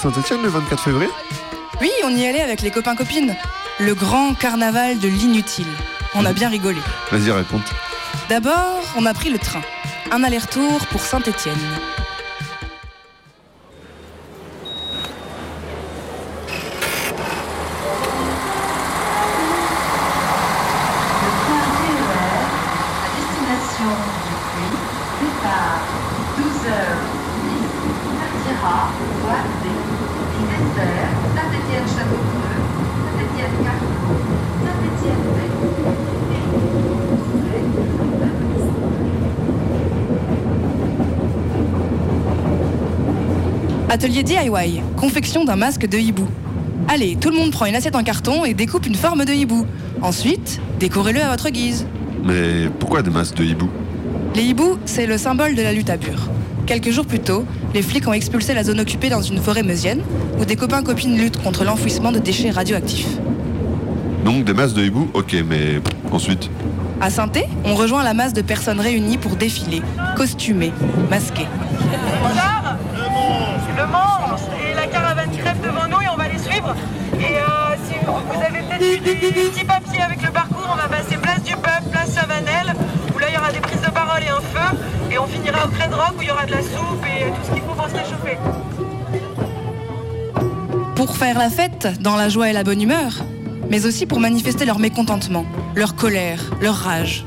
Saint-Etienne le 24 février Oui, on y allait avec les copains-copines. Le grand carnaval de l'inutile. On a bien rigolé. Vas-y, raconte. D'abord, on a pris le train. Un aller-retour pour Saint-Étienne. Le train TER à destination du Puy départ 12h10 partira voie D qui dessert Saint-Étienne-Châteaubreux, Saint-Étienne-Carreau, Saint-Étienne-Bay Atelier DIY, confection d'un masque de hibou. Allez, tout le monde prend une assiette en carton et découpe une forme de hibou. Ensuite, décorez-le à votre guise. Mais pourquoi des masses de hibou? Les hiboux, c'est le symbole de la lutte à Bure. Quelques jours plus tôt, les flics ont expulsé la zone occupée dans une forêt meusienne où des copains-copines luttent contre l'enfouissement de déchets radioactifs. Donc des masses de hibou, ok, mais ensuite À saint on rejoint la masse de personnes réunies pour défiler, costumées, masquées. Bonsoir. Le Mans et la caravane crève devant nous et on va les suivre. Et euh, si vous vous avez peut-être des petits papiers avec le parcours, on va passer place du peuple, place Chavanel, où là il y aura des prises de parole et un feu. Et on finira au Crède Rock où il y aura de la soupe et tout ce qu'il faut pour se réchauffer. Pour faire la fête, dans la joie et la bonne humeur, mais aussi pour manifester leur mécontentement, leur colère, leur rage.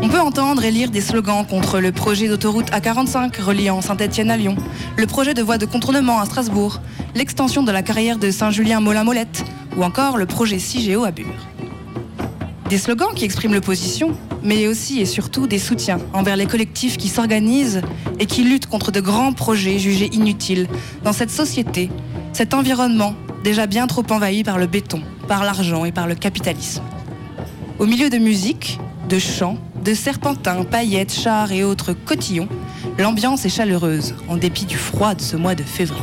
On peut entendre et lire des slogans contre le projet d'autoroute A45 reliant Saint-Étienne à Lyon, le projet de voie de contournement à Strasbourg, l'extension de la carrière de Saint-Julien-Molin-Molette ou encore le projet CIGEO à Bure. Des slogans qui expriment l'opposition, mais aussi et surtout des soutiens envers les collectifs qui s'organisent et qui luttent contre de grands projets jugés inutiles dans cette société, cet environnement déjà bien trop envahi par le béton, par l'argent et par le capitalisme. Au milieu de musique, de chants, de serpentins, paillettes, chars et autres cotillons, l'ambiance est chaleureuse, en dépit du froid de ce mois de février.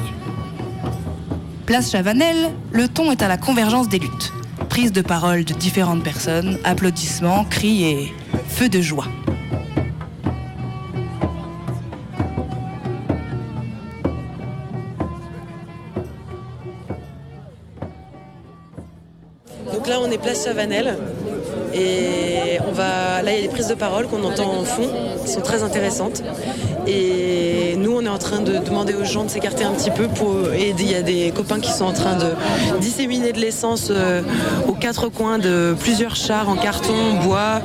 Place Chavanel, le ton est à la convergence des luttes. Prise de parole de différentes personnes, applaudissements, cris et feu de joie. Donc là, on est place Chavanel. Et on va. Là, il y a des prises de parole qu'on entend en fond, qui sont très intéressantes. Et nous, on est en train de demander aux gens de s'écarter un petit peu pour aider. Il y a des copains qui sont en train de disséminer de l'essence euh, aux quatre coins de plusieurs chars en carton, bois,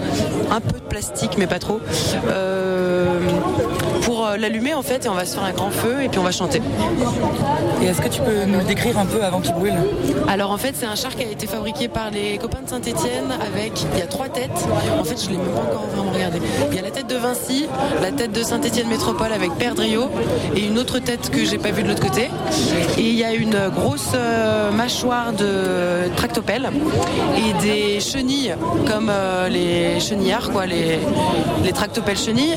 un peu de plastique, mais pas trop. euh, euh, l'allumer en fait, et on va se faire un grand feu et puis on va chanter. Et est-ce que tu peux nous le décrire un peu avant qu'il brûle? Alors en fait c'est un char qui a été fabriqué par les copains de Saint-Etienne avec, il y a trois têtes, en fait je l'ai même pas encore vraiment regardé. Il y a la tête de Vinci, la tête de Saint-Etienne Métropole avec Père Drio et une autre tête que j'ai pas vue de l'autre côté. Et il y a une grosse euh, mâchoire de tractopelle et des chenilles comme euh, les chenillards quoi, les, les tractopelles chenilles.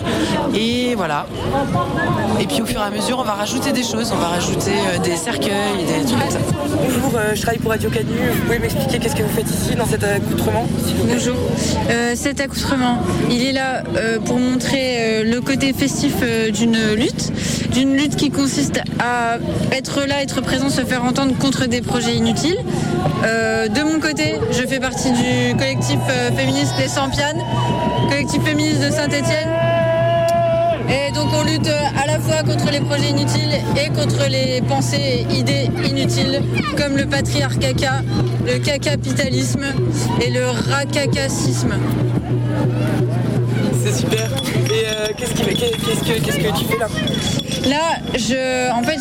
Et voilà. Et puis au fur et à mesure on va rajouter des choses, on va rajouter euh, des cercueils, des trucs comme ça. Bonjour, euh, je travaille pour Radio Canu. Vous pouvez m'expliquer qu'est-ce que vous faites ici dans cet accoutrement Bonjour. Euh, cet accoutrement, il est là euh, pour montrer euh, le côté festif euh, d'une lutte, d'une lutte qui consiste à être là, être présent, se faire entendre contre des projets inutiles. Euh, de mon côté, je fais partie du collectif euh, féministe Les Sampianes, collectif féministe de Saint-Étienne. Et donc on lutte à la fois contre les projets inutiles et contre les pensées et idées inutiles comme le patriarcat, le cacapitalisme et le racacacisme. C'est super. Et euh, qu'est-ce que tu fais là? Là, je, en fait,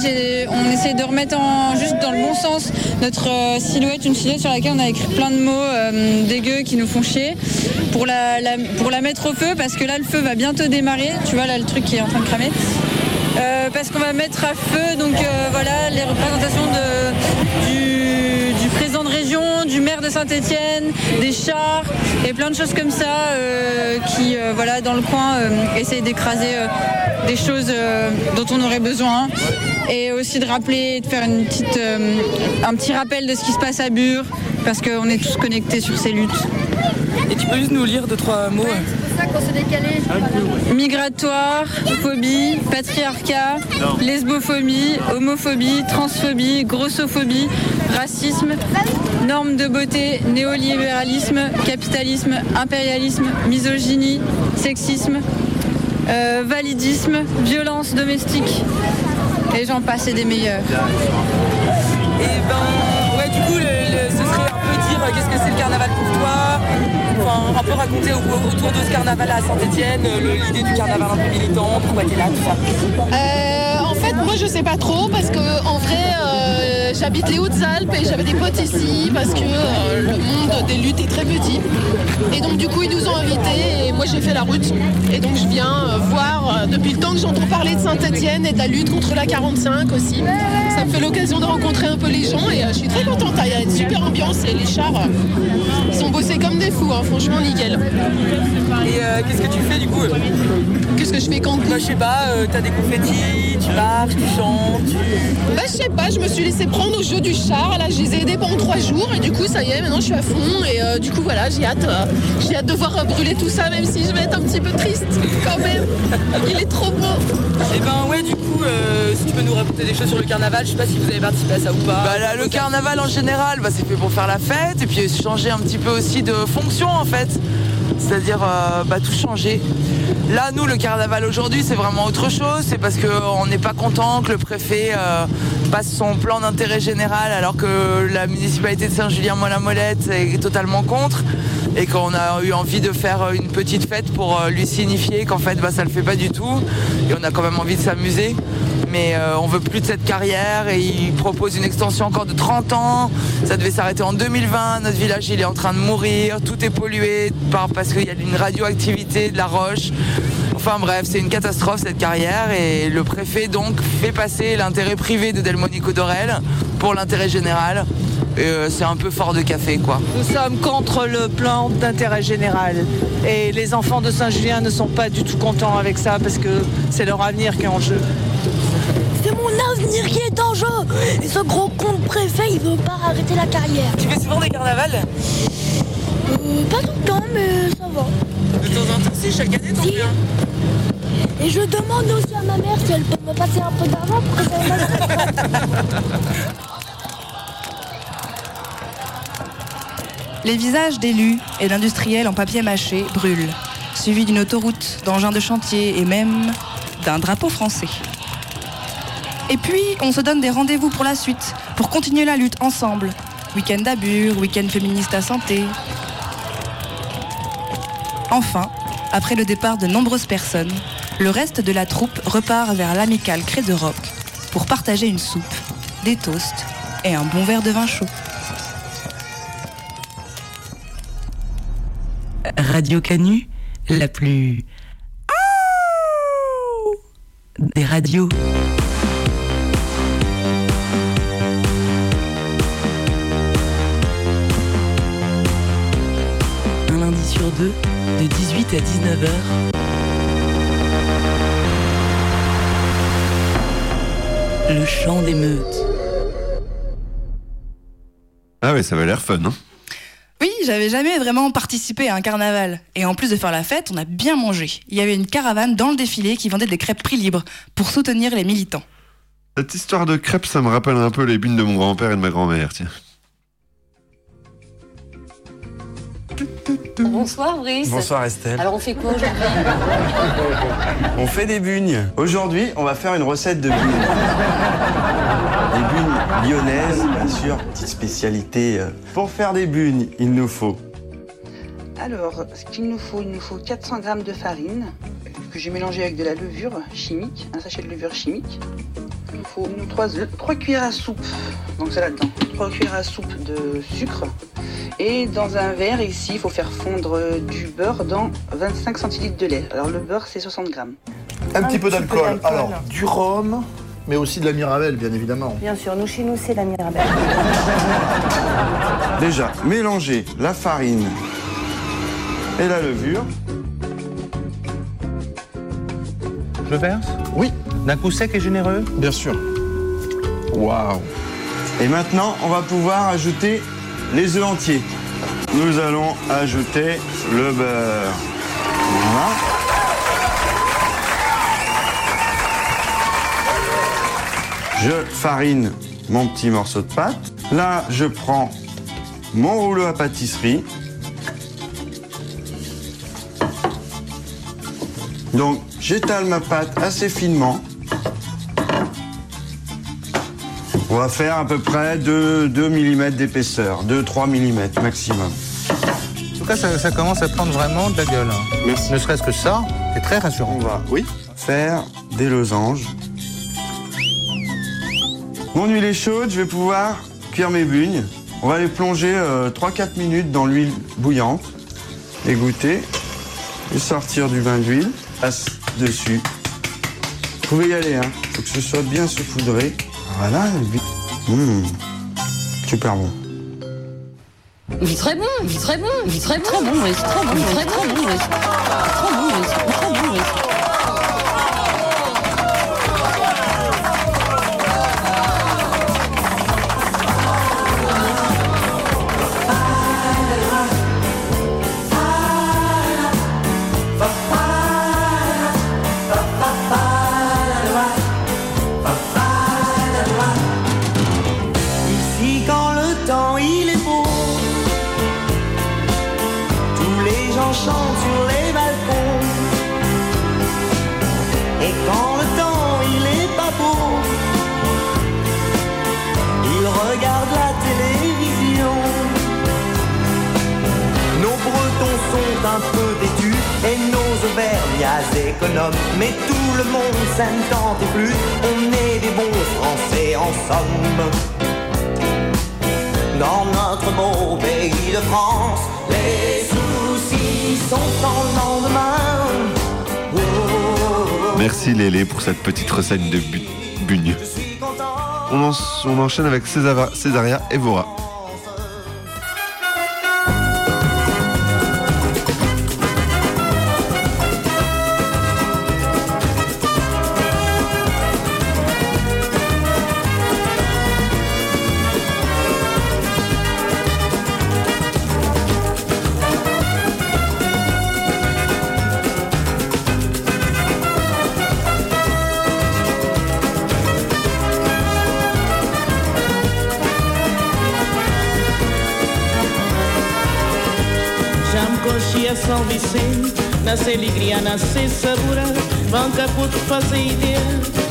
on essaie de remettre juste dans le bon sens notre euh, silhouette, une silhouette sur laquelle on a écrit plein de mots euh, dégueux qui nous font chier, pour la, mettre au feu, parce que là, le feu va bientôt démarrer. Tu vois, là, le truc qui est en train de cramer. Euh, parce qu'on va mettre à feu, donc euh, voilà, les représentations de, du, du maire de Saint-Étienne, des chars et plein de choses comme ça euh, qui, euh, voilà, dans le coin, euh, essayent d'écraser des choses dont on aurait besoin et aussi de rappeler, de faire une petite, un petit rappel de ce qui se passe à Bure parce qu'on est tous connectés sur ces luttes. Et tu peux juste nous lire deux, trois mots Migratoire, phobie, patriarcat, lesbophobie, homophobie, transphobie, grossophobie, racisme, normes de beauté, néolibéralisme, capitalisme, impérialisme, misogynie, sexisme, euh, validisme, violence domestique. Et j'en passe et des meilleurs. Et ben, ouais, du coup, le- le- ce serait un peu dire euh, qu'est-ce que c'est le carnaval pour un peu raconter au- autour de ce carnaval à Saint-Etienne, l'idée du carnaval un peu militant, pourquoi t'es là, tout ça? Euh, en fait, moi je sais pas trop parce que vrai, euh, j'habite les Hautes-Alpes et j'avais des potes ici parce que euh, le monde des luttes est très petit. Et donc du coup, ils nous ont invités et moi j'ai fait la route. Et donc je viens euh, voir depuis le temps que j'entends parler de Saint-Etienne et de la lutte contre la 45 aussi. Ça me fait l'occasion de rencontrer un peu les gens et je suis très contente. Il y a une super ambiance et les chars, ils sont bossés comme des fous, hein, franchement nickel. Et euh, qu'est-ce que tu fais du coup? Qu'est-ce que je fais quand? Bah, je sais pas, euh, t'as des confettis, tu marches, tu chantes, tu... Bah je sais pas, je me suis laissé prendre au jeu du char, là je les ai aidés pendant trois jours et du coup ça y est, maintenant je suis à fond et euh, du coup voilà, j'ai hâte, euh, j'ai hâte de voir brûler tout ça même si je vais être un petit peu triste quand même. Il est trop beau. Et ben ouais, du coup, euh, si tu peux nous raconter des choses sur le carnaval, je sais pas si vous avez participé à ça ou pas. Bah là, le carnaval en général, bah, c'est fait pour faire la fête et puis changer un petit peu aussi de fonction en fait. C'est-à-dire euh, bah, tout changer. Là, nous, le carnaval aujourd'hui, c'est vraiment autre chose. C'est parce qu'on n'est pas content que le préfet euh, passe son plan d'intérêt général alors que la municipalité de Saint-Julien-Mola-Molette est totalement contre et qu'on a eu envie de faire une petite fête pour euh, lui signifier qu'en fait, bah, ça le fait pas du tout et on a quand même envie de s'amuser mais euh, on veut plus de cette carrière et il propose une extension encore de 30 ans. Ça devait s'arrêter en 2020. Notre village il est en train de mourir, tout est pollué par, parce qu'il y a une radioactivité de la roche. Enfin bref, c'est une catastrophe cette carrière et le préfet donc fait passer l'intérêt privé de Delmonico Dorel pour l'intérêt général. Euh, c'est un peu fort de café quoi. Nous sommes contre le plan d'intérêt général. Et les enfants de Saint-Julien ne sont pas du tout contents avec ça parce que c'est leur avenir qui est en jeu. C'est mon avenir qui est en jeu Et ce gros con de préfet, il veut pas arrêter la carrière. Tu fais souvent des carnavals? Euh, pas tout le temps, mais ça va. De temps en temps, si, chaque année, t'en fais un. Et je demande aussi à ma mère si elle peut me passer un peu d'argent pour que ça me Les visages d'élus et d'industriels en papier mâché brûlent, suivis d'une autoroute, d'engins de chantier et même d'un drapeau français. Et puis, on se donne des rendez-vous pour la suite, pour continuer la lutte ensemble. Week-end d'Abur, week-end féministe à santé. Enfin, après le départ de nombreuses personnes, le reste de la troupe repart vers l'amicale Cré de Roc pour partager une soupe, des toasts et un bon verre de vin chaud. Radio Canu, la plus... des radios. Sur deux, de 18 à 19h. Le chant des meutes. Ah ouais, ça va l'air fun, hein Oui, j'avais jamais vraiment participé à un carnaval. Et en plus de faire la fête, on a bien mangé. Il y avait une caravane dans le défilé qui vendait des crêpes prix libre pour soutenir les militants. Cette histoire de crêpes, ça me rappelle un peu les bunes de mon grand-père et de ma grand-mère, tiens. Bonsoir Brice. Bonsoir Estelle. Alors on fait quoi aujourd'hui On fait des bugnes. Aujourd'hui, on va faire une recette de bugnes. Des bugnes lyonnaises, bien sûr, petite spécialité. euh. Pour faire des bugnes, il nous faut Alors, ce qu'il nous faut, il nous faut 400 g de farine que j'ai mélangé avec de la levure chimique, un sachet de levure chimique. Il nous faut nous, 3, cuillères à soupe, donc c'est là-dedans, 3 cuillères à soupe de sucre. Et dans un verre ici, il faut faire fondre du beurre dans 25 centilitres de lait. Alors le beurre c'est 60 grammes. Un, petit peu d'alcool. Alors, du rhum, mais aussi de la Mirabelle, bien évidemment. Bien sûr, nous chez nous c'est la Mirabelle. déjà mélanger la farine et la levure. Je verse Oui. D'un coup sec et généreux Bien sûr. Waouh Et maintenant, on va pouvoir ajouter les œufs entiers. Nous allons ajouter le beurre. Voilà. Je farine mon petit morceau de pâte. Là, je prends mon rouleau à pâtisserie. Donc, j'étale ma pâte assez finement. On va faire à peu près 2, 2 mm d'épaisseur, 2-3 mm maximum. En tout cas, ça, ça commence à prendre vraiment de la gueule. hein. Merci. Ne serait-ce que ça, c'est très rassurant. On va, oui, faire des losanges. Mon huile est chaude, je vais pouvoir cuire mes bugnes. On va les plonger euh, 3-4 minutes dans l'huile bouillante, égoutter, et sortir du bain d'huile, dessus. Vous pouvez y aller, hein. Faut que ce soit bien saupoudré. Voilà, Mmh. super bon. Il très bon, il très bon, il est très bon, c'est très bon, très très bon, très bon, auvergnats économes Mais tout le monde et plus On est des bons français en somme dans notre beau pays de France, les soucis sont sans lendemain. Oh, oh, oh. Merci Lélé pour cette petite recette de bu- bugne. On, en- on enchaîne avec Césava- Césaria Evora. se sabura Manca puto fazer. Ideia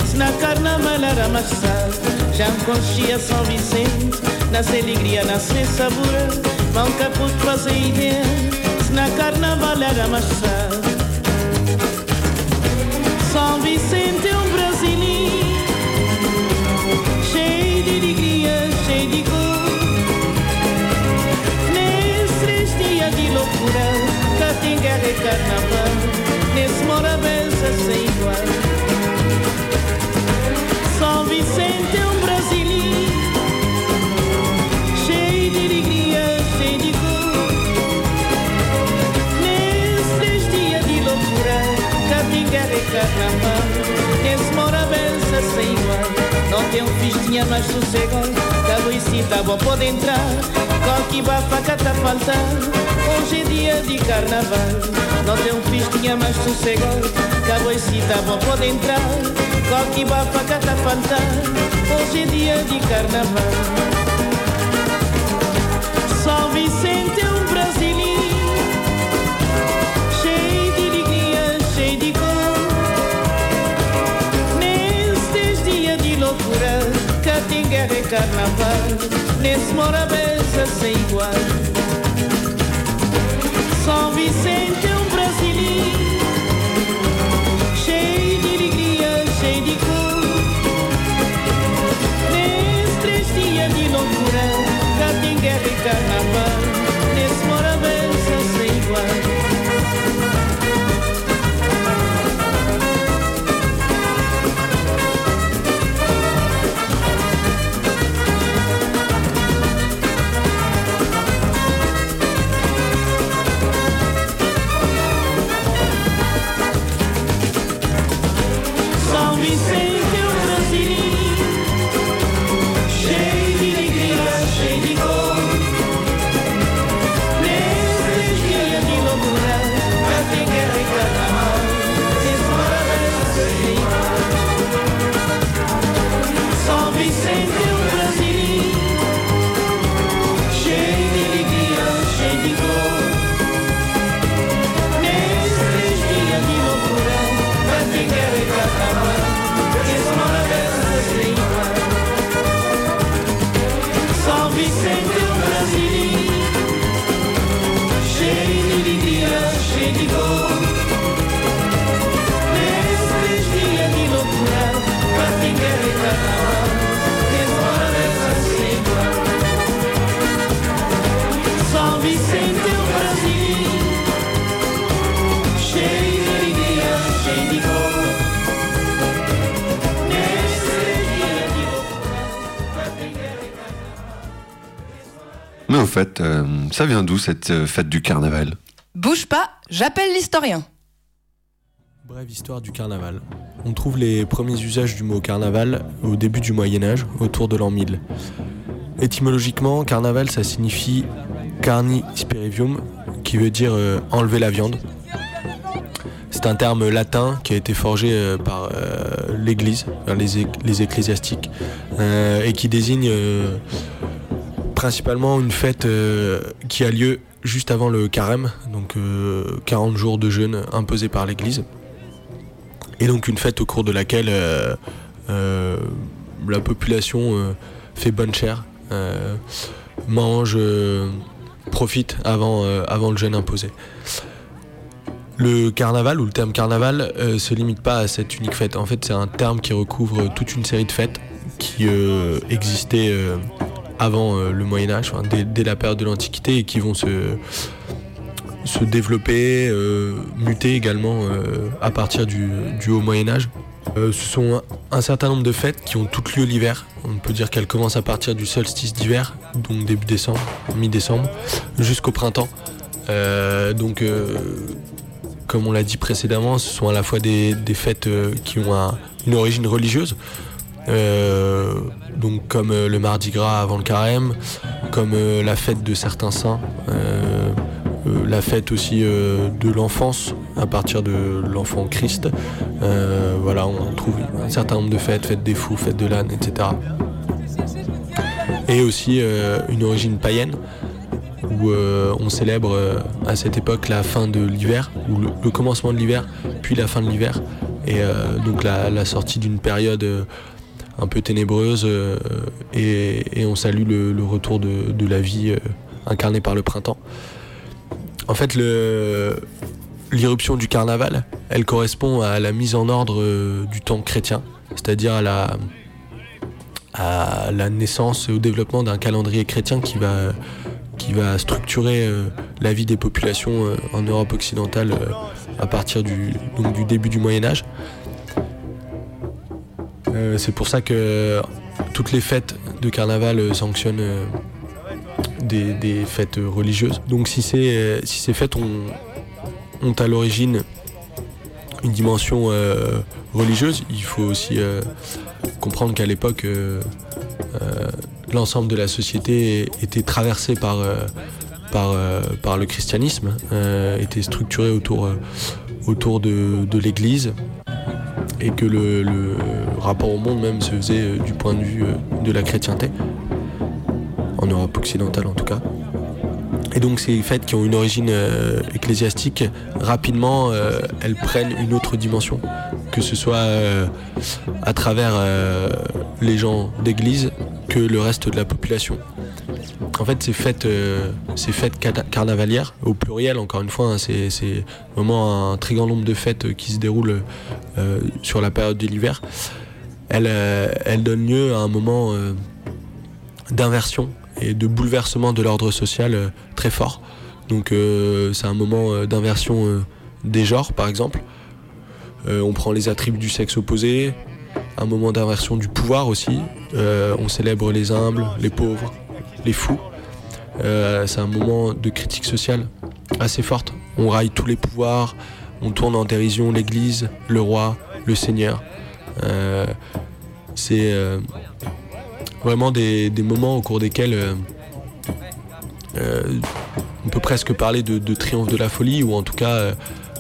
Se na carna malara maçã Já conchia São Vicente. Na alegria, nasce sabura Manca puto fazer. Ideia Se na carna malara maçã São Vicente. Sem igual. Não tem um festinha mais sossegado, da Luicita bom pode entrar, coque bafa cata faltar. Hoje é dia de carnaval, não tem um festinha mais sossegado, da Luicita bom pode entrar, coque bafa cata faltar. Hoje é dia de carnaval. Guerra e carnaval, nesse mora benção sem igual. São Vicente é um fait, euh, ça vient d'où cette euh, fête du carnaval? Bouge pas, j'appelle l'historien. Brève histoire du carnaval. On trouve les premiers usages du mot carnaval au début du Moyen Âge, autour de l'an 1000. Étymologiquement, carnaval, ça signifie carni spirivium, qui veut dire euh, enlever la viande. C'est un terme latin qui a été forgé euh, par euh, l'Église, les, ec- les ecclésiastiques, euh, et qui désigne euh, principalement une fête euh, qui a lieu juste avant le carême, donc euh, 40 jours de jeûne imposés par l'Église. Et donc une fête au cours de laquelle euh, euh, la population euh, fait bonne chère, euh, mange, euh, profite avant, euh, avant le jeûne imposé. Le carnaval ou le terme carnaval euh, se limite pas à cette unique fête. En fait, c'est un terme qui recouvre toute une série de fêtes qui euh, existaient euh, avant euh, le Moyen Âge, dès, la période de l'Antiquité et qui vont se, se développer, euh, muter également euh, à partir du, du Haut Moyen Âge. Ce sont un, certain nombre de fêtes qui ont toutes lieu l'hiver. On peut dire qu'elles commencent à partir du solstice d'hiver, donc début décembre, mi-décembre, jusqu'au printemps. Donc, comme on l'a dit précédemment, ce sont à la fois des, des fêtes qui ont un- une origine religieuse, donc comme euh, le Mardi Gras avant le carême, comme euh, la fête de certains saints, euh, euh, la fête aussi euh, de l'enfance à partir de l'enfant Christ. Euh, voilà, on trouve un certain nombre de fêtes, fête des fous, fête de l'âne, etc. Et aussi euh, une origine païenne où euh, on célèbre euh, à cette époque la fin de l'hiver, ou le, commencement de l'hiver, puis la fin de l'hiver, et euh, donc la, sortie d'une période euh, un peu ténébreuse, euh, et, on salue le, retour de, la vie euh, incarnée par le printemps. En fait, l'irruption du carnaval, elle correspond à la mise en ordre euh, du temps chrétien, c'est-à-dire à la, naissance et au développement d'un calendrier chrétien qui va, structurer la vie des populations en Europe occidentale à partir du début du Moyen Âge. Euh, c'est pour ça que toutes les fêtes de carnaval euh, sanctionnent euh, des, fêtes religieuses. Donc si ces, fêtes ont, à l'origine une dimension religieuse, il faut aussi comprendre qu'à l'époque, l'ensemble de la société était traversé par, le christianisme, était structuré autour, de l'Église, et que le, rapport au monde même se faisait euh, du point de vue euh, de la chrétienté, en Europe occidentale en tout cas. Et donc ces fêtes qui ont une origine euh, ecclésiastique, rapidement, euh, elles prennent une autre dimension, que ce soit euh, à travers les gens d'église que le reste de la population. En fait, ces fêtes, ces fêtes carna- carnavalières, au pluriel encore une fois, hein, c'est vraiment un très grand nombre de fêtes qui se déroulent sur la période de l'hiver, elles, donnent lieu à un moment d'inversion et de bouleversement de l'ordre social euh, très fort. Donc euh, c'est un moment euh, d'inversion des genres par exemple. On prend les attributs du sexe opposé, un moment d'inversion du pouvoir aussi. On célèbre les humbles, les pauvres, les fous. C'est un moment de critique sociale assez forte. On raille tous les pouvoirs, on tourne en dérision l'Église, le roi, le Seigneur. C'est vraiment des, des moments au cours desquels euh, euh, on peut presque parler de, de triomphe de la folie, ou en tout cas euh,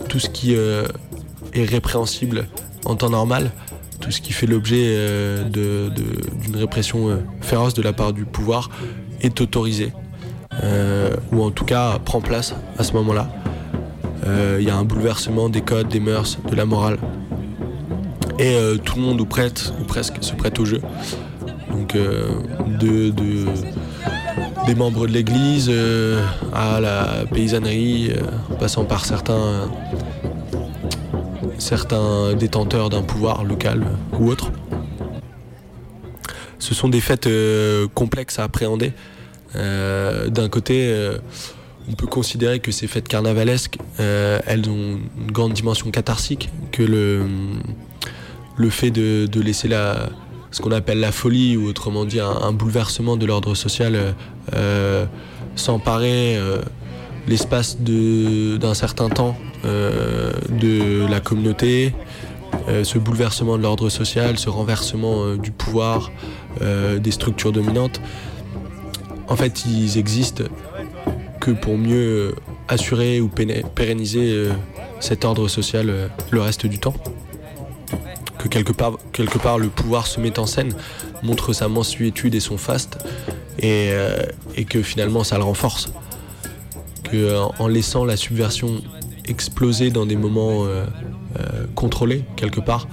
tout ce qui est répréhensible en temps normal, tout ce qui fait l'objet d'une répression féroce de la part du pouvoir est autorisé, ou en tout cas prend place à ce moment-là. Il y a un bouleversement des codes, des mœurs, de la morale. Et tout le monde ou prête, ou presque, se prête au jeu. Donc euh, de, de- des membres de l'église euh, à la paysannerie, euh, en passant par certains, certains détenteurs d'un pouvoir local euh, ou autre. Ce sont des fêtes euh, complexes à appréhender. Euh, D'un côté, euh, on peut considérer que ces fêtes carnavalesques, euh, elles ont une grande dimension catharsique, que le, le fait de laisser la, ce qu'on appelle la folie, ou autrement dit un, bouleversement de l'ordre social, euh, euh, s'emparer euh, l'espace d'un certain temps euh, de la communauté, ce bouleversement de l'ordre social, ce renversement du pouvoir, des structures dominantes, en fait, ils existent que pour mieux assurer ou pérenniser cet ordre social le reste du temps. Que quelque part, le pouvoir se met en scène, montre sa mensuétude et son faste, et, euh, que finalement ça le renforce. Que euh, en laissant la subversion exploser dans des moments euh, contrôlés, quelque part,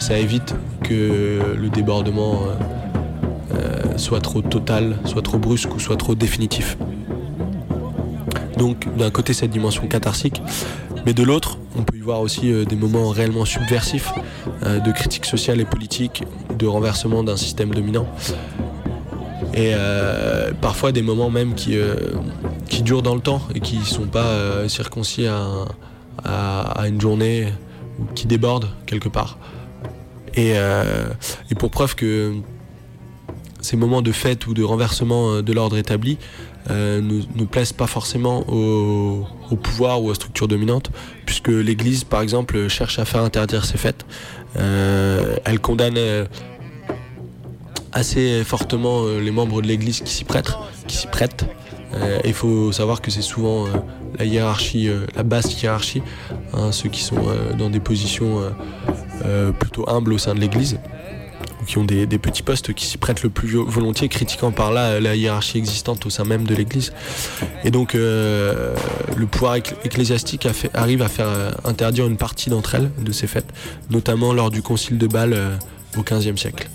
ça évite que le débordement soit trop total, soit trop brusque ou soit trop définitif. Donc d'un côté cette dimension catharsique, mais de l'autre on peut y voir aussi euh, des moments réellement subversifs euh, de critique sociale et politique, de renversement d'un système dominant. Et euh, parfois des moments même qui, durent dans le temps et qui ne sont pas circoncis à, un- à- à une journée ou qui débordent quelque part. Et, pour preuve que ces moments de fête ou de renversement de l'ordre établi euh, ne, plaisent pas forcément au, pouvoir ou aux structures dominantes, puisque l'Église, par exemple, cherche à faire interdire ces fêtes. Euh, elle condamne euh, assez fortement les membres de l'Église qui s'y prêtent. Qui s'y prêtent. Il faut savoir que c'est souvent la hiérarchie, la basse hiérarchie, hein, ceux qui sont dans des positions plutôt humbles au sein de l'Église qui ont des, petits postes qui s'y prêtent le plus vo- volontiers, critiquant par là la hiérarchie existante au sein même de l'Église. Et donc euh, le pouvoir eccl- ecclésiastique arrive à faire euh, interdire une partie d'entre elles, de ces fêtes, notamment lors du concile de Bâle euh, au XVe siècle.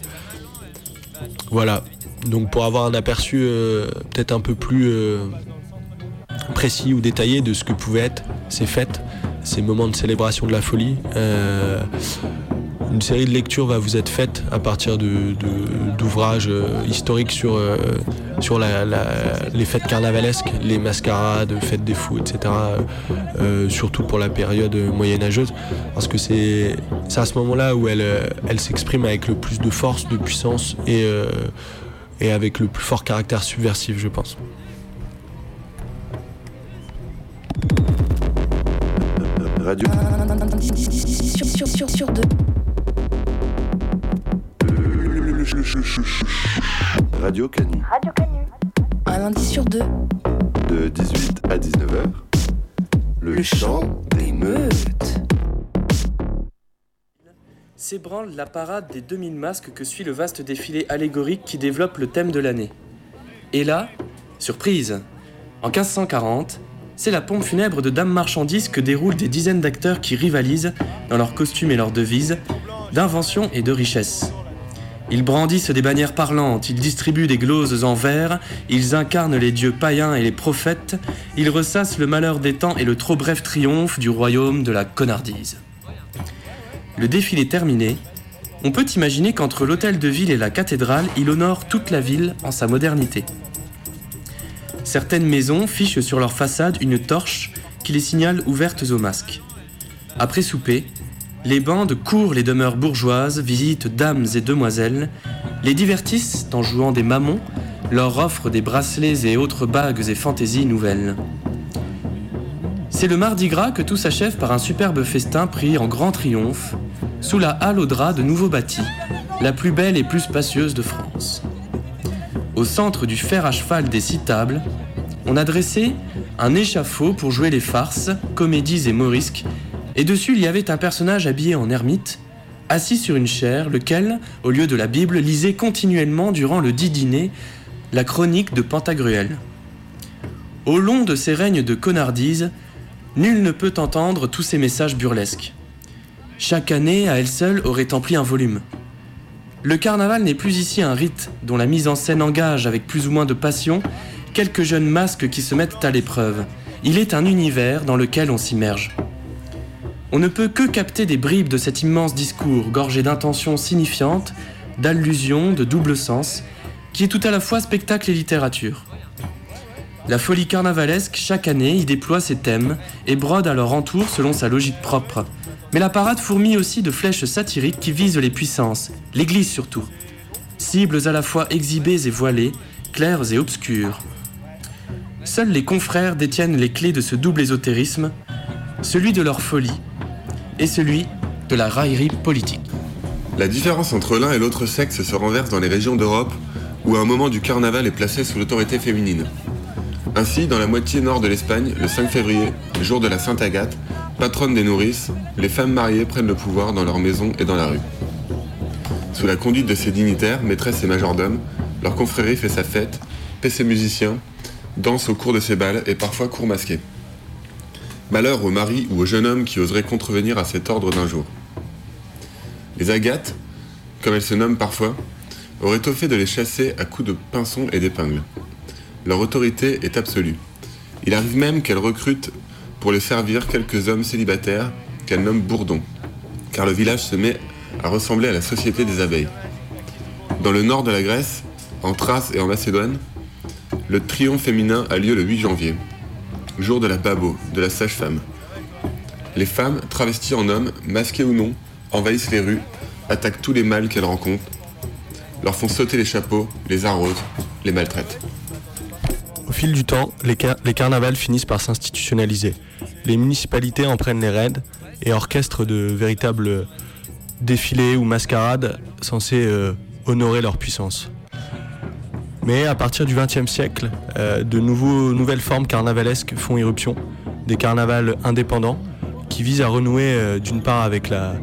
Voilà, donc pour avoir un aperçu euh, peut-être un peu plus précis ou détaillé de ce que pouvaient être ces fêtes, ces moments de célébration de la folie, une série de lectures va vous être faite à partir de- de- d'ouvrages euh, historiques sur, euh, sur la- la- les fêtes carnavalesques, les mascarades, fêtes des fous, etc. euh, surtout pour la période moyenâgeuse, parce que c'est c'est à ce moment-là où elle, elle s'exprime avec le plus de force, de puissance et, euh, et avec le plus fort caractère subversif, je pense. Radio. Sur, sur, sur, sur deux. Radio Canu. Radio Canu. Un lundi sur deux. De 18 à 19h. Le, chant des meutes. s'ébranle la parade des 2000 masques que suit le vaste défilé allégorique qui développe le thème de l'année. Et là, surprise En 1540, c'est la pompe funèbre de Dame Marchandise que déroulent des dizaines d'acteurs qui rivalisent, dans leurs costumes et leurs devises, d'invention et de richesse. Ils brandissent des bannières parlantes, ils distribuent des gloses en verre, ils incarnent les dieux païens et les prophètes, ils ressassent le malheur des temps et le trop bref triomphe du royaume de la connardise. Le défilé terminé, on peut imaginer qu'entre l'hôtel de ville et la cathédrale, il honore toute la ville en sa modernité. Certaines maisons fichent sur leur façade une torche qui les signale ouvertes aux masques. Après souper, les bandes courent les demeures bourgeoises, visitent dames et demoiselles, les divertissent en jouant des mammons, leur offrent des bracelets et autres bagues et fantaisies nouvelles. C'est le mardi gras que tout s'achève par un superbe festin pris en grand triomphe, sous la halle aux draps de nouveau bâti, la plus belle et plus spacieuse de France. Au centre du fer à cheval des six tables, on a dressé un échafaud pour jouer les farces, comédies et morisques, et dessus il y avait un personnage habillé en ermite, assis sur une chaire, lequel, au lieu de la Bible, lisait continuellement durant le dit dîner la chronique de Pantagruel. Au long de ces règnes de connardise, nul ne peut entendre tous ces messages burlesques. Chaque année, à elle seule, aurait empli un volume. Le carnaval n'est plus ici un rite dont la mise en scène engage avec plus ou moins de passion quelques jeunes masques qui se mettent à l'épreuve. Il est un univers dans lequel on s'immerge. On ne peut que capter des bribes de cet immense discours gorgé d'intentions signifiantes, d'allusions, de double sens, qui est tout à la fois spectacle et littérature. La folie carnavalesque, chaque année, y déploie ses thèmes et brode à leur entour selon sa logique propre. Mais la parade fourmille aussi de flèches satiriques qui visent les puissances, l'Église surtout. Cibles à la fois exhibées et voilées, claires et obscures. seuls les confrères détiennent les clés de ce double ésotérisme, celui de leur folie et celui de la raillerie politique. La différence entre l'un et l'autre sexe se renverse dans les régions d'Europe où un moment du carnaval est placé sous l'autorité féminine. Ainsi, dans la moitié nord de l'Espagne, le 5 février, jour de la Sainte Agathe, patronne des nourrices, les femmes mariées prennent le pouvoir dans leur maison et dans la rue. Sous la conduite de ces dignitaires, maîtresses et majordomes, leur confrérie fait sa fête, paie ses musiciens, danse au cours de ses balles et parfois court masqué. Malheur au mari ou au jeune homme qui oserait contrevenir à cet ordre d'un jour. Les agates, comme elles se nomment parfois, auraient au fait de les chasser à coups de pinçons et d'épingles. Leur autorité est absolue. Il arrive même qu'elles recrutent pour les servir quelques hommes célibataires qu'elles nomment bourdons, car le village se met à ressembler à la société des abeilles. Dans le nord de la Grèce, en Thrace et en Macédoine, le triomphe féminin a lieu le 8 janvier, jour de la babo, de la sage-femme. Les femmes, travesties en hommes, masquées ou non, envahissent les rues, attaquent tous les mâles qu'elles rencontrent, leur font sauter les chapeaux, les arrosent, les maltraitent. Au fil du temps, les, car- les carnavals finissent par s'institutionnaliser. Les municipalités en prennent les raids et orchestrent de véritables défilés ou mascarades censés euh, honorer leur puissance. Mais à partir du XXe siècle, euh, de nouvelles formes carnavalesques font irruption, des carnavals indépendants qui visent à renouer euh, d'une part avec la,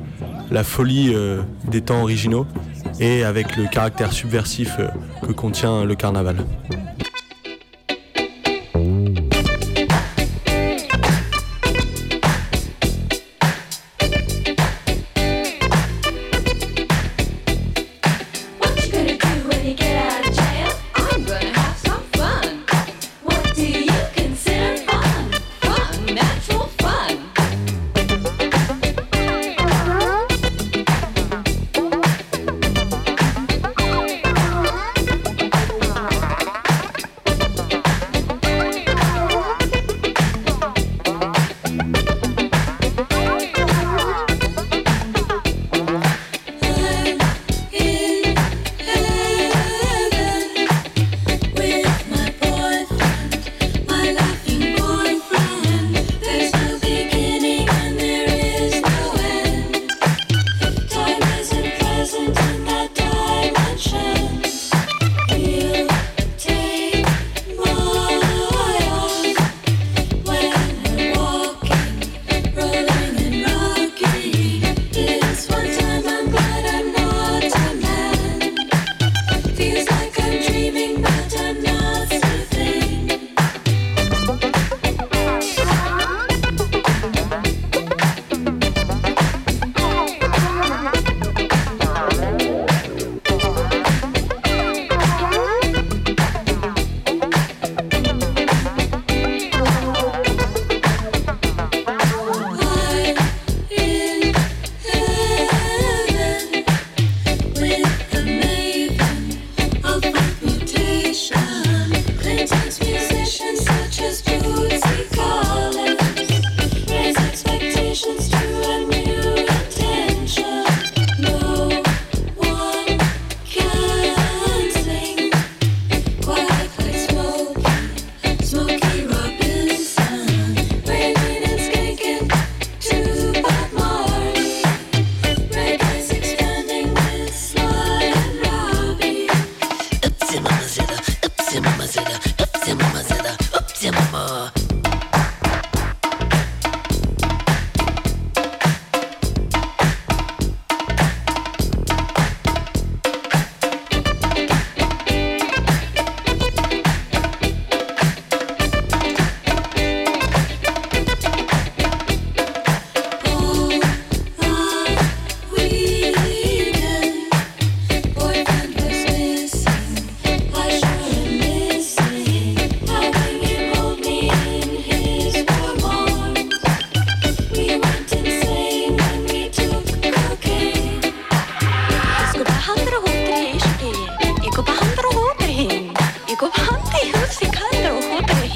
folie euh, des temps originaux et avec le caractère subversif que contient le carnaval.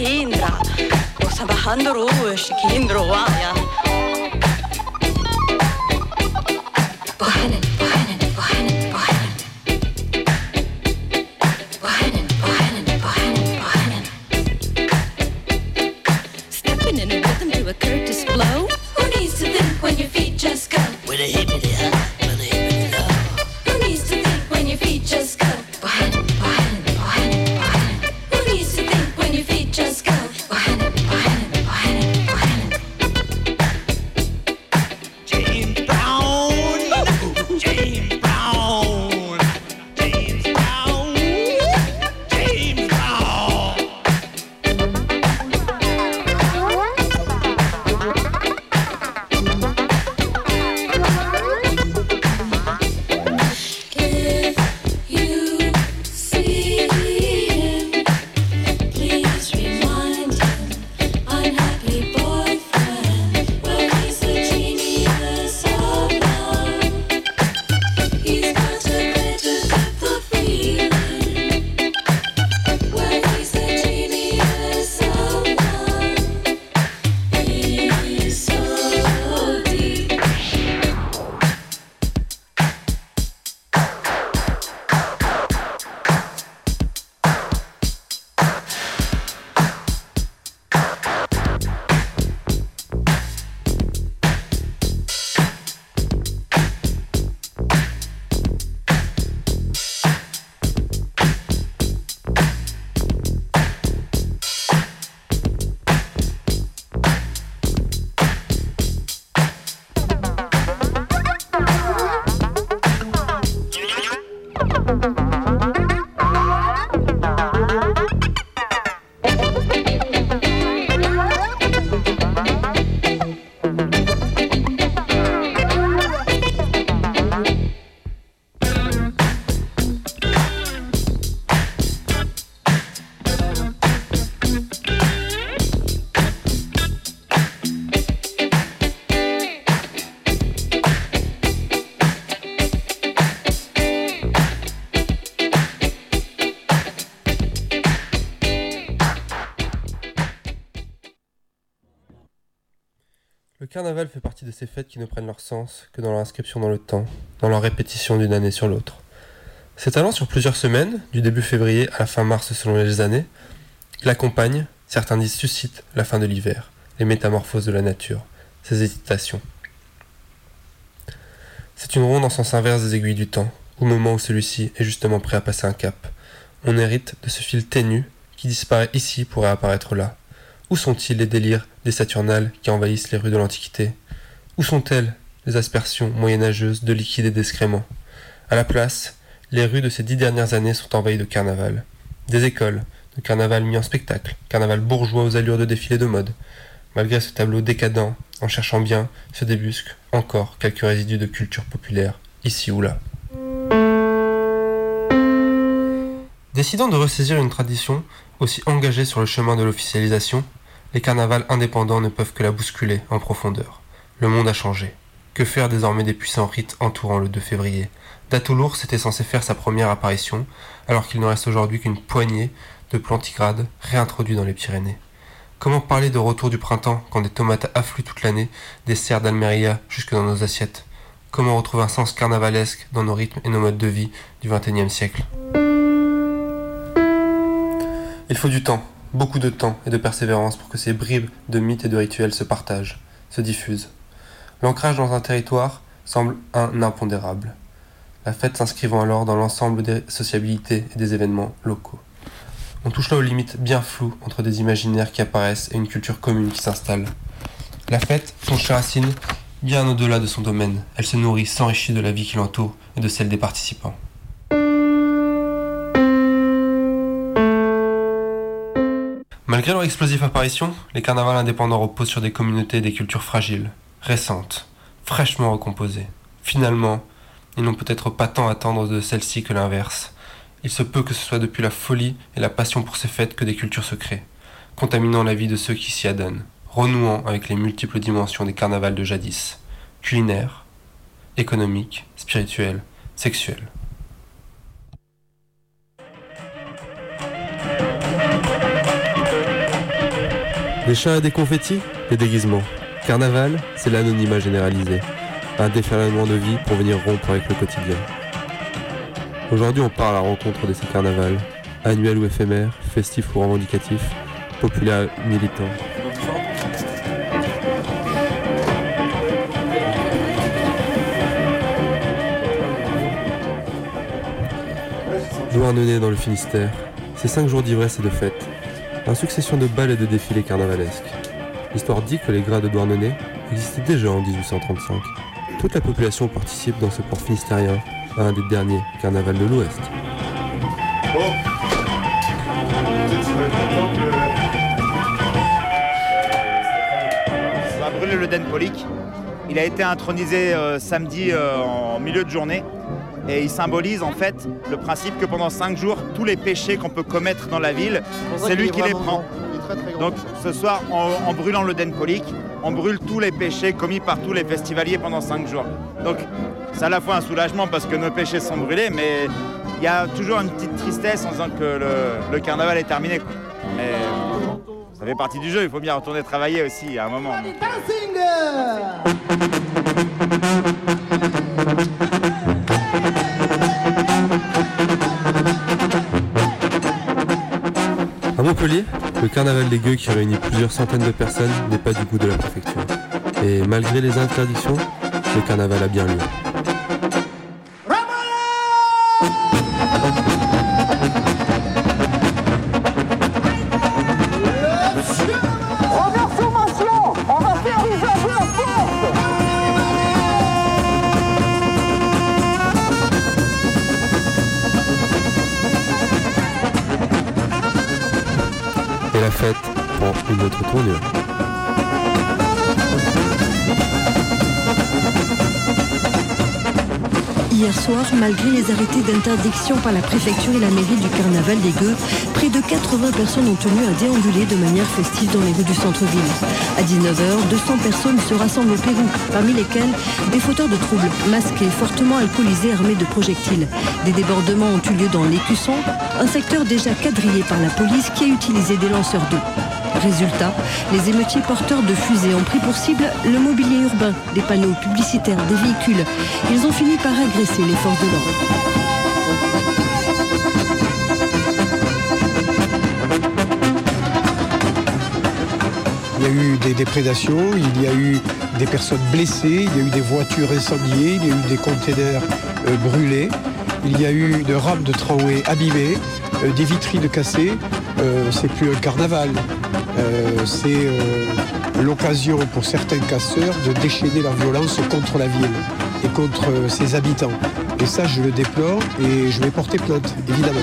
hindra Och sen vad han drog, Chikin drog han ces fêtes qui ne prennent leur sens que dans leur inscription dans le temps, dans leur répétition d'une année sur l'autre. S'étalant sur plusieurs semaines, du début février à la fin mars selon les années, il accompagne, certains disent suscite, la fin de l'hiver, les métamorphoses de la nature, ses hésitations. C'est une ronde en sens inverse des aiguilles du temps, au moment où celui-ci est justement prêt à passer un cap. On hérite de ce fil ténu qui disparaît ici pour réapparaître là. Où sont-ils les délires des Saturnales qui envahissent les rues de l'Antiquité? Où sont-elles les aspersions moyenâgeuses de liquide et d'excréments? À la place, les rues de ces dix dernières années sont envahies de carnaval. Des écoles, de carnaval mis en spectacle, carnaval bourgeois aux allures de défilé de mode. Malgré ce tableau décadent, en cherchant bien, se débusquent encore quelques résidus de culture populaire, ici ou là. Décidant de ressaisir une tradition aussi engagée sur le chemin de l'officialisation, les carnavals indépendants ne peuvent que la bousculer en profondeur. Le monde a changé. Que faire désormais des puissants rites entourant le 2 février? Date l'ours était censé faire sa première apparition, alors qu'il ne reste aujourd'hui qu'une poignée de plantigrades réintroduits dans les Pyrénées. Comment parler de retour du printemps quand des tomates affluent toute l'année, des serres d'Almeria jusque dans nos assiettes? Comment retrouver un sens carnavalesque dans nos rythmes et nos modes de vie du XXIe siècle? Il faut du temps, beaucoup de temps et de persévérance pour que ces bribes de mythes et de rituels se partagent, se diffusent. L'ancrage dans un territoire semble un impondérable. La fête s'inscrivant alors dans l'ensemble des sociabilités et des événements locaux. On touche là aux limites bien floues entre des imaginaires qui apparaissent et une culture commune qui s'installe. La fête songe ses racines bien au-delà de son domaine. Elle se nourrit, s'enrichit de la vie qui l'entoure et de celle des participants. Malgré leur explosive apparition, les carnavals indépendants reposent sur des communautés et des cultures fragiles, récentes, fraîchement recomposées. Finalement, ils n'ont peut-être pas tant à attendre de celles-ci que l'inverse. Il se peut que ce soit depuis la folie et la passion pour ces fêtes que des cultures se créent, contaminant la vie de ceux qui s'y adonnent, renouant avec les multiples dimensions des carnavals de jadis, culinaires, économiques, spirituels, sexuels. Des chats et des confettis, des déguisements. Carnaval, c'est l'anonymat généralisé, un déferlement de vie pour venir rompre avec le quotidien. Aujourd'hui, on parle à la rencontre de ces carnavals, annuels ou éphémères, festifs ou revendicatifs, populaires militants. Douarnenez dans le Finistère, c'est cinq jours d'ivresse et de fête, un succession de balles et de défilés carnavalesques. L'histoire dit que les grades de Douarnenez existaient déjà en 1835. Toute la population participe dans ce port finistérien à un des derniers carnavals de l'Ouest. On va brûler le Den Polic. Il a été intronisé euh, samedi euh, en milieu de journée et il symbolise en fait le principe que pendant cinq jours, tous les péchés qu'on peut commettre dans la ville, c'est lui qui les prend. Donc ce soir, en, en brûlant le Den Polic, on brûle tous les péchés commis par tous les festivaliers pendant cinq jours. Donc c'est à la fois un soulagement parce que nos péchés sont brûlés, mais il y a toujours une petite tristesse en disant que le, le carnaval est terminé. quoi. Mais ça fait partie du jeu, il faut bien retourner travailler aussi à un moment. Le carnaval des gueux qui réunit plusieurs centaines de personnes n'est pas du goût de la préfecture. Et malgré les interdictions, le carnaval a bien lieu. Hier soir, malgré les arrêtés d'interdiction par la préfecture et la mairie du carnaval des Gueux, près de 80 personnes ont tenu à déambuler de manière festive dans les rues du centre-ville. À 19h, 200 personnes se rassemblent au Pérou, parmi lesquelles des fauteurs de troubles, masqués, fortement alcoolisés, armés de projectiles. Des débordements ont eu lieu dans l'Écusson, un secteur déjà quadrillé par la police qui a utilisé des lanceurs d'eau. Résultat, les émeutiers porteurs de fusées ont pris pour cible le mobilier urbain, des panneaux publicitaires, des véhicules. Ils ont fini par agresser les forces de l'ordre. Il y a eu des déprédations, il y a eu des personnes blessées, il y a eu des voitures incendiées, il y a eu des containers euh, brûlés, il y a eu de rames de tramway abîmées, euh, des vitrines cassées. Euh, c'est plus un carnaval. Euh, c'est euh, l'occasion pour certains casseurs de déchaîner leur violence contre la ville et contre euh, ses habitants. Et ça, je le déplore et je vais porter plainte, évidemment.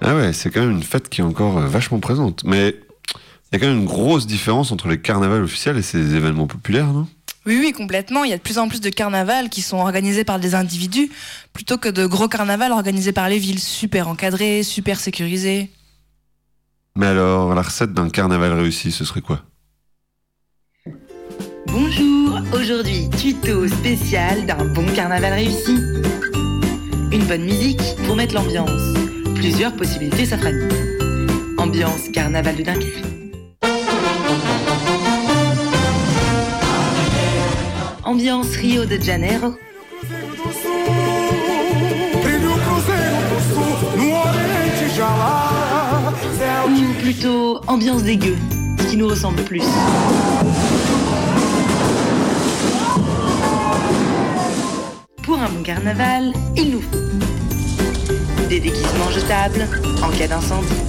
Ah ouais, c'est quand même une fête qui est encore vachement présente. Mais il y a quand même une grosse différence entre les carnavals officiels et ces événements populaires, non? Oui, oui, complètement. Il y a de plus en plus de carnavals qui sont organisés par des individus plutôt que de gros carnavals organisés par les villes, super encadrés, super sécurisés. Mais alors, la recette d'un carnaval réussi, ce serait quoi? Bonjour, aujourd'hui tuto spécial d'un bon carnaval réussi. Une bonne musique pour mettre l'ambiance. Plusieurs possibilités s'affranient. Ambiance carnaval de Dunkerque. Ambiance Rio de Janeiro. Ou plutôt ambiance des gueux, ce qui nous ressemble plus. Pour un bon carnaval, il nous des déguisements jetables en cas d'incendie.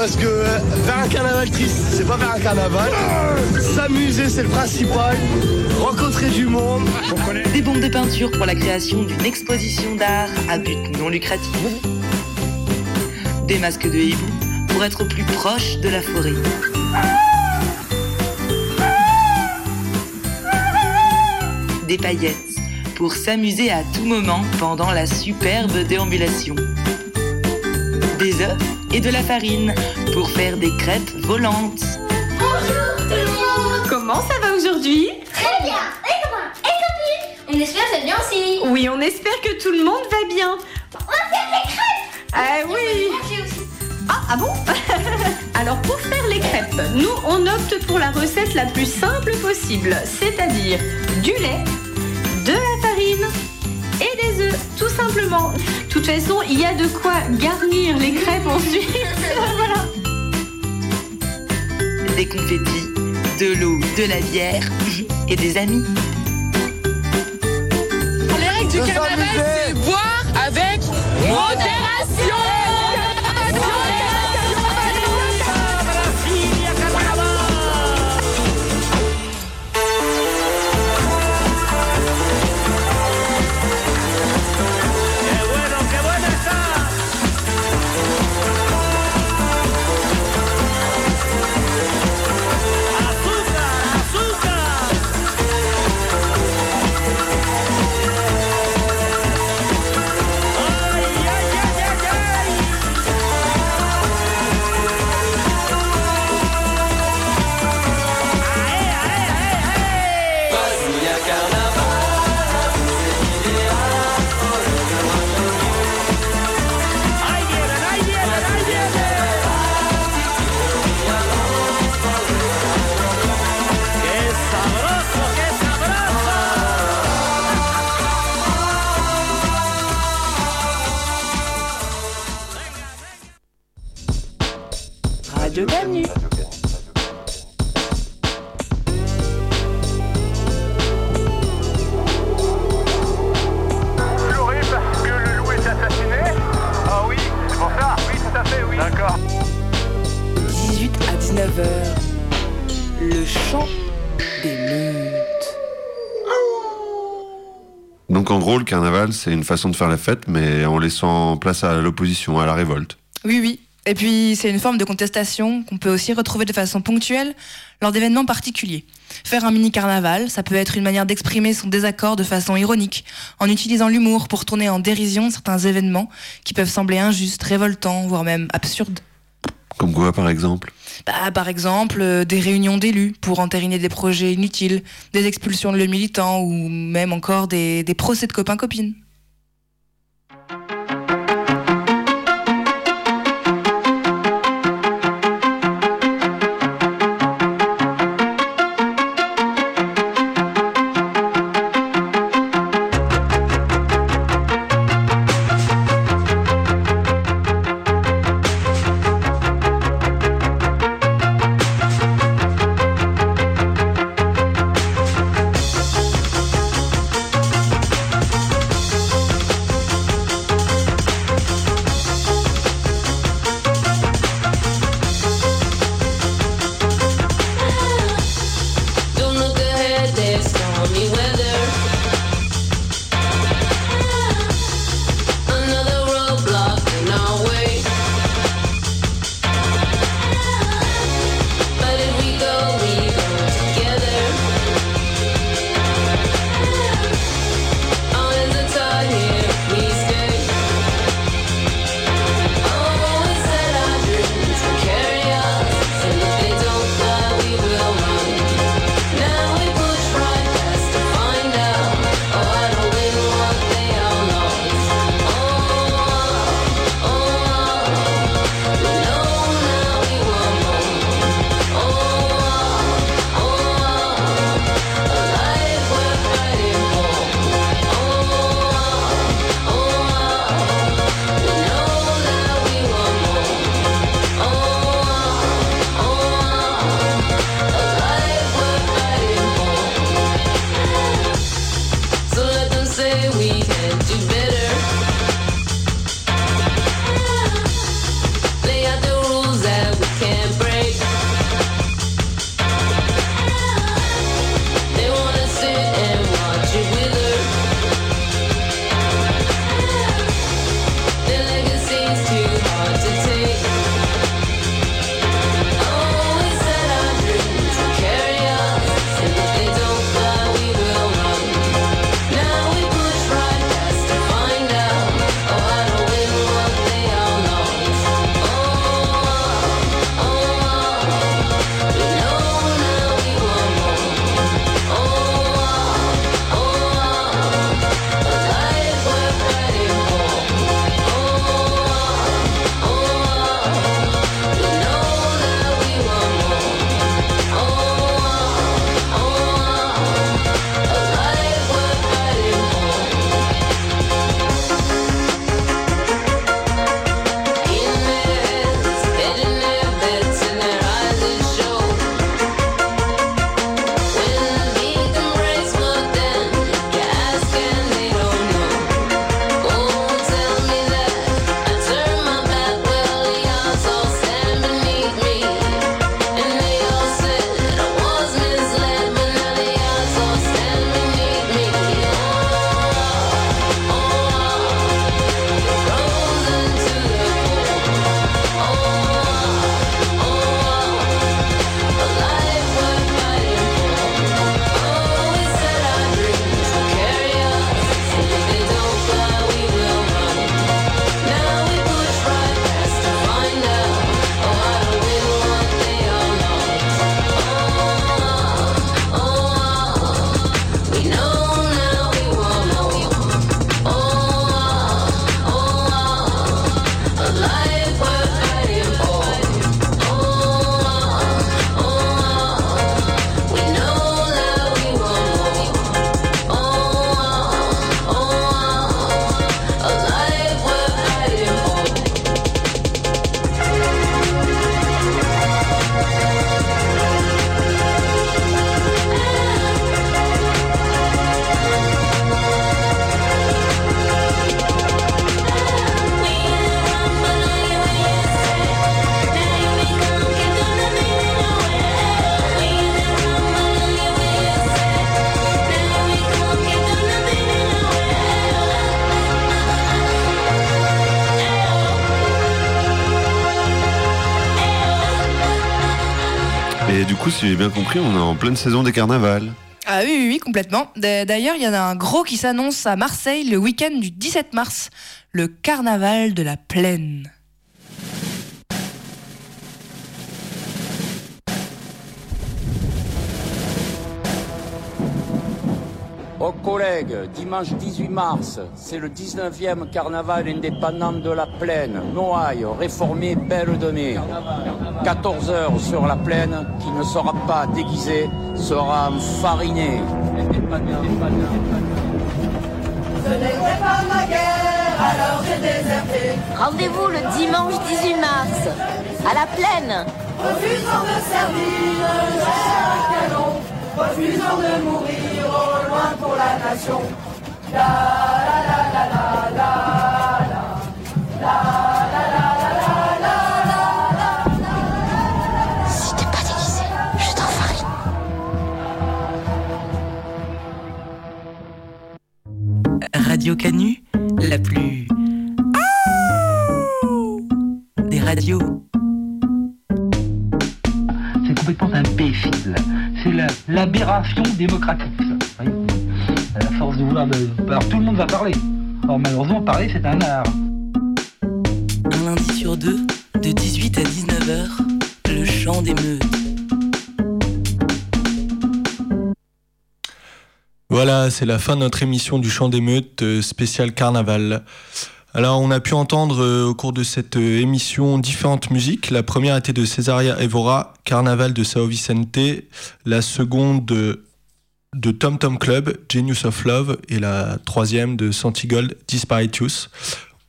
Parce que euh, faire un carnaval triste, c'est pas faire un carnaval. S'amuser, c'est le principal. Rencontrer du monde. Des bombes de peinture pour la création d'une exposition d'art à but non lucratif. Des masques de hibou pour être plus proche de la forêt. Des paillettes pour s'amuser à tout moment pendant la superbe déambulation. Des œufs et de la farine pour faire des crêpes volantes. Bonjour tout le monde. Comment ça va aujourd'hui? Très bien. Et comment Et copine On espère que ça va bien aussi. Oui, on espère que tout le monde va bien. On va faire des crêpes. Ah oui. Ah, ah bon? Alors pour faire les crêpes, nous on opte pour la recette la plus simple possible, c'est-à-dire du lait, de la farine des œufs, tout simplement. De toute façon, il y a de quoi garnir les crêpes ensuite. voilà. Des confettis, de l'eau, de la bière et des amis. Les règles du carnaval, c'est boire avec modération. Carnaval, c'est une façon de faire la fête, mais en laissant place à l'opposition, à la révolte. Oui, oui. Et puis, c'est une forme de contestation qu'on peut aussi retrouver de façon ponctuelle lors d'événements particuliers. Faire un mini-carnaval, ça peut être une manière d'exprimer son désaccord de façon ironique, en utilisant l'humour pour tourner en dérision certains événements qui peuvent sembler injustes, révoltants, voire même absurdes. Comme quoi, par exemple Bah, par exemple, euh, des réunions d'élus pour entériner des projets inutiles, des expulsions de le militant ou même encore des, des procès de copains-copines. Bien compris, on est en pleine saison des carnavals. Ah oui, oui, oui, complètement. D'ailleurs, il y en a un gros qui s'annonce à Marseille le week-end du 17 mars, le carnaval de la plaine. Aux collègues, dimanche 18 mars, c'est le 19e carnaval indépendant de la plaine. Noailles, réformé, belle de mai. 14 heures sur la plaine, qui ne sera pas déguisé, sera enfariné. Ce n'était pas ma guerre, alors j'ai déserté. Rendez-vous le dimanche 18 mars, à la plaine. Refusant de servir, j'ai un canon. Refusant de mourir au loin pour la nation. La la la la la la la. La la la la la la la la. Si t'es pas déguisé, je t'enfarine. Radio Canu, la plus. des radios. L'aberration démocratique. ça. À la force de vouloir. de- Alors tout le monde va parler. Or malheureusement, parler c'est un art. Un lundi sur deux, de 18 à 19h, le chant des meutes. Voilà, c'est la fin de notre émission du Chant d'émeute euh, spécial carnaval. Alors, on a pu entendre euh, au cours de cette euh, émission différentes musiques. La première était de Cesaria Evora, Carnaval de Sao Vicente. La seconde de, de Tom Tom Club, Genius of Love. Et la troisième de Santigold, Disparitus.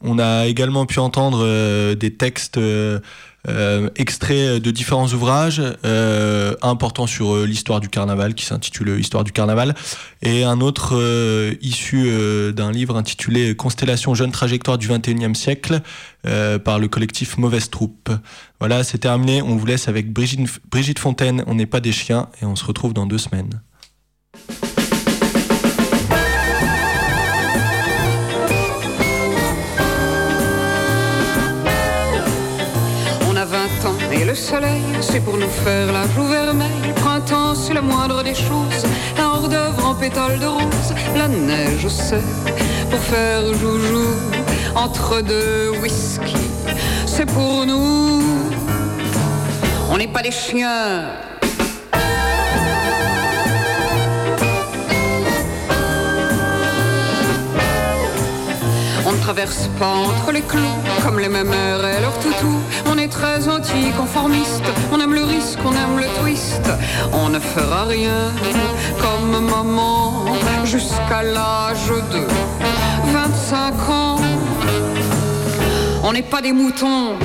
On a également pu entendre euh, des textes euh, euh, extraits de différents ouvrages, euh, un portant sur euh, l'histoire du carnaval qui s'intitule Histoire du carnaval, et un autre euh, issu euh, d'un livre intitulé Constellation jeune trajectoire du 21e siècle euh, par le collectif Mauvaise Troupe. Voilà, c'est terminé. On vous laisse avec Brigitte Fontaine, On n'est pas des chiens, et on se retrouve dans deux semaines. Le soleil, c'est pour nous faire la joue vermeille. Printemps, c'est la moindre des choses. Un hors d'œuvre en pétales de rose. La neige, c'est pour faire joujou entre deux whisky. C'est pour nous. On n'est pas des chiens. On ne traverse pas entre les clous comme les mémères et leurs toutous. On est très anticonformiste, on aime le risque, on aime le twist. On ne fera rien comme maman jusqu'à l'âge de 25 ans. On n'est pas des moutons.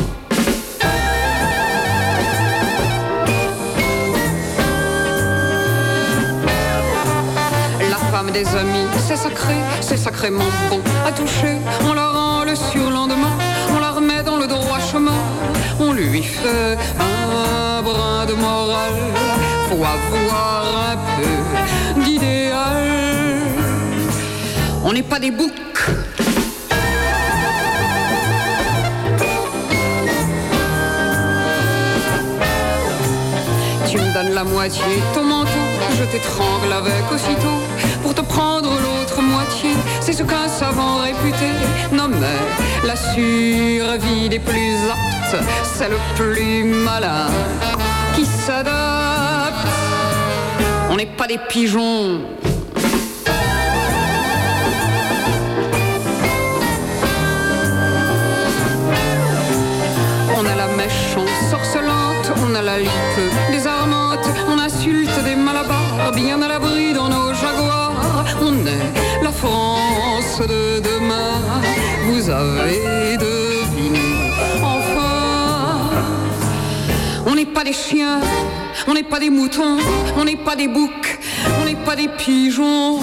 Des amis, c'est sacré, c'est sacrément bon à toucher. On la rend le surlendemain, on la remet dans le droit chemin. On lui fait un brin de morale, faut avoir un peu d'idéal. On n'est pas des boucs. Tu me donnes la moitié de ton manteau, je t'étrangle avec aussitôt. Te prendre l'autre moitié, c'est ce qu'un savant réputé nommait la survie des plus aptes. C'est le plus malin qui s'adapte. On n'est pas des pigeons. On a la mèche sorcelante, on a la lippe désarmante, on insulte des malabars, bien à l'abri des chiens, on n'est pas des moutons, on n'est pas des boucs, on n'est pas des pigeons.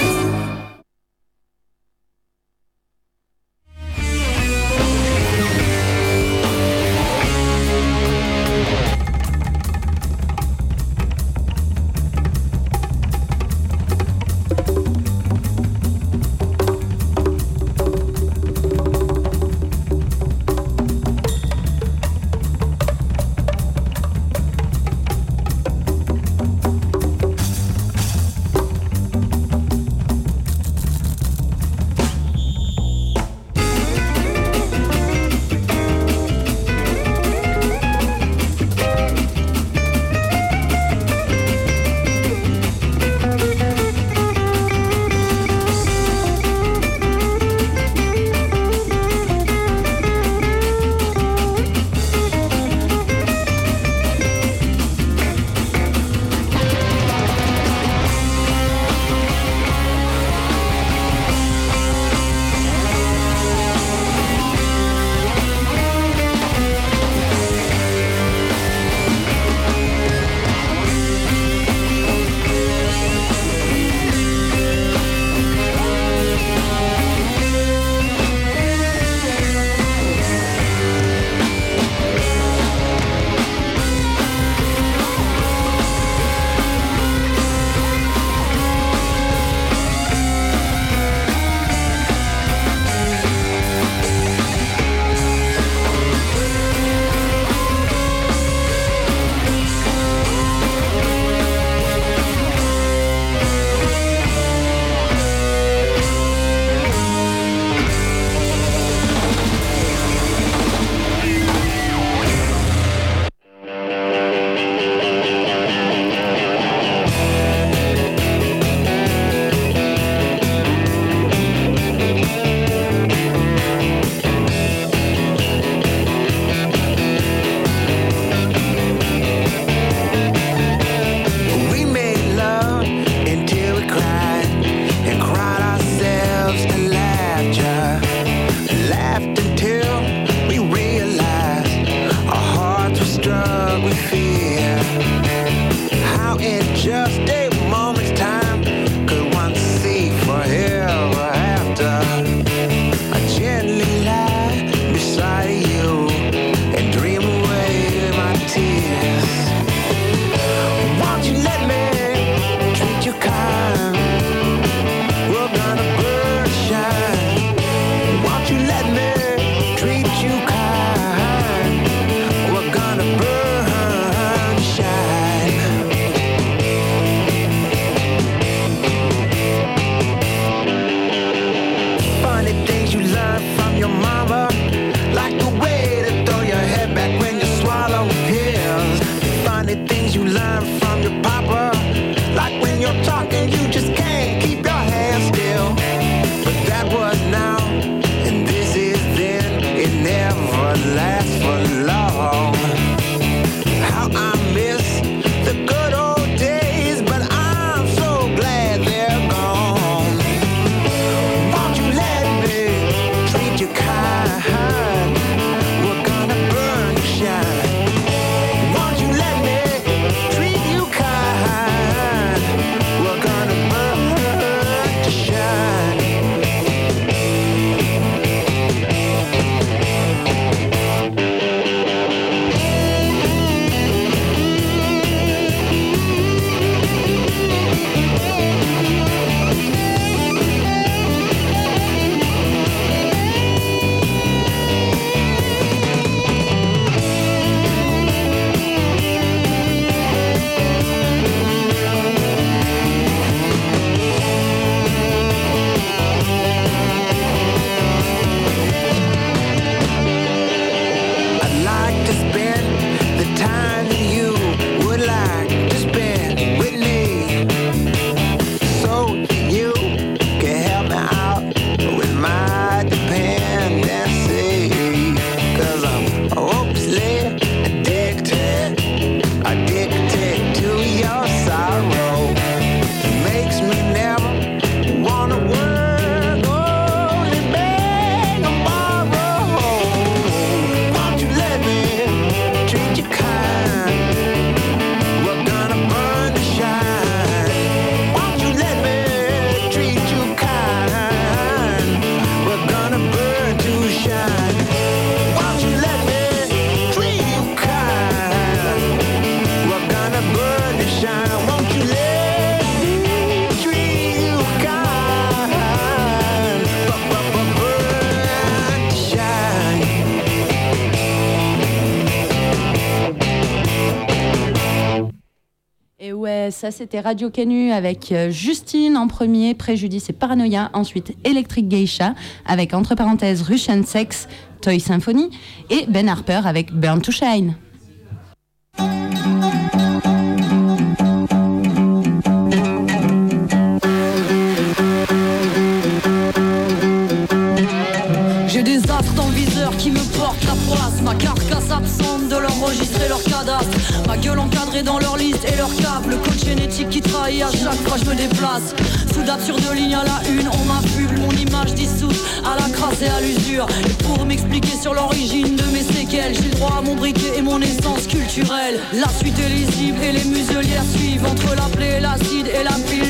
Ça c'était Radio Canu avec euh, Justine en premier, Préjudice et Paranoia. Ensuite Electric Geisha avec entre parenthèses Russian Sex, Toy Symphony. Et Ben Harper avec Burn to Shine. La suite est lisible et les muselières suivent Entre la plaie l'acide et la pile